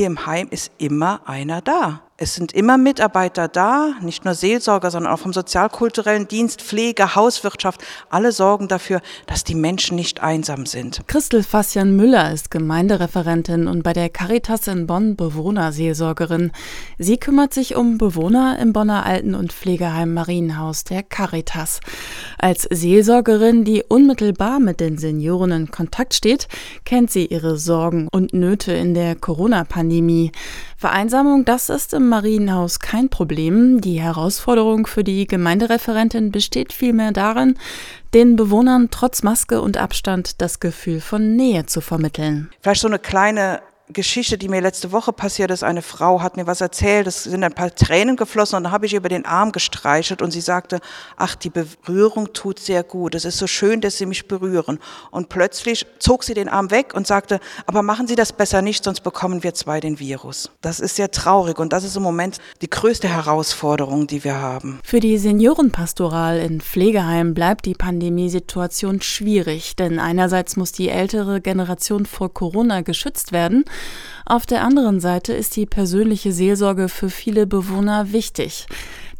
hier im Heim ist immer einer da. Es sind immer Mitarbeiter da, nicht nur Seelsorger, sondern auch vom sozialkulturellen Dienst, Pflege, Hauswirtschaft. Alle sorgen dafür, dass die Menschen nicht einsam sind. Christel Fassian Müller ist Gemeindereferentin und bei der Caritas in Bonn Bewohnerseelsorgerin. Sie kümmert sich um Bewohner im Bonner Alten- und Pflegeheim Marienhaus der Caritas. Als Seelsorgerin, die unmittelbar mit den Senioren in Kontakt steht, kennt sie ihre Sorgen und Nöte in der Corona-Pandemie. Vereinsamung, das ist im Marienhaus kein Problem. Die Herausforderung für die Gemeindereferentin besteht vielmehr darin, den Bewohnern trotz Maske und Abstand das Gefühl von Nähe zu vermitteln. Vielleicht so eine kleine Geschichte, die mir letzte Woche passiert ist. Eine Frau hat mir was erzählt, es sind ein paar Tränen geflossen und dann habe ich ihr über den Arm gestreichelt und sie sagte, ach, die Berührung tut sehr gut. Es ist so schön, dass Sie mich berühren. Und plötzlich zog sie den Arm weg und sagte, aber machen Sie das besser nicht, sonst bekommen wir zwei den Virus. Das ist sehr traurig und das ist im Moment die größte Herausforderung, die wir haben. Für die Seniorenpastoral in Pflegeheimen bleibt die Pandemiesituation schwierig, denn einerseits muss die ältere Generation vor Corona geschützt werden, auf der anderen Seite ist die persönliche Seelsorge für viele Bewohner wichtig.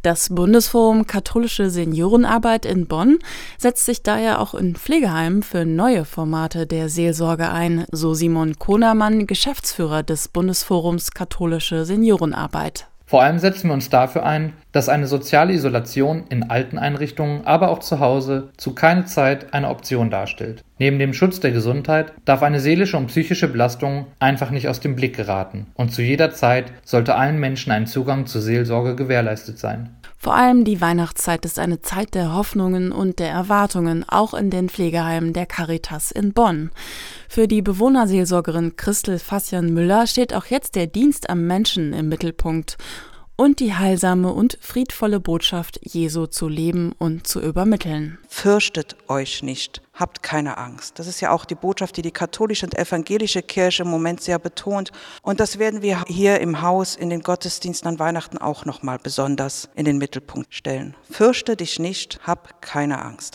Das Bundesforum Katholische Seniorenarbeit in Bonn setzt sich daher auch in Pflegeheimen für neue Formate der Seelsorge ein, so Simon Konermann, Geschäftsführer des Bundesforums Katholische Seniorenarbeit. Vor allem setzen wir uns dafür ein, dass eine soziale Isolation in alten Einrichtungen, aber auch zu Hause zu keiner Zeit eine Option darstellt. Neben dem Schutz der Gesundheit darf eine seelische und psychische Belastung einfach nicht aus dem Blick geraten und zu jeder Zeit sollte allen Menschen ein Zugang zur Seelsorge gewährleistet sein. Vor allem die Weihnachtszeit ist eine Zeit der Hoffnungen und der Erwartungen, auch in den Pflegeheimen der Caritas in Bonn. Für die Bewohnerseelsorgerin Christel Fassian Müller steht auch jetzt der Dienst am Menschen im Mittelpunkt und die heilsame und friedvolle Botschaft Jesu zu leben und zu übermitteln. Fürchtet euch nicht, habt keine Angst. Das ist ja auch die Botschaft, die die katholische und evangelische Kirche im Moment sehr betont. Und das werden wir hier im Haus in den Gottesdiensten an Weihnachten auch nochmal besonders in den Mittelpunkt stellen. Fürchte dich nicht, hab keine Angst.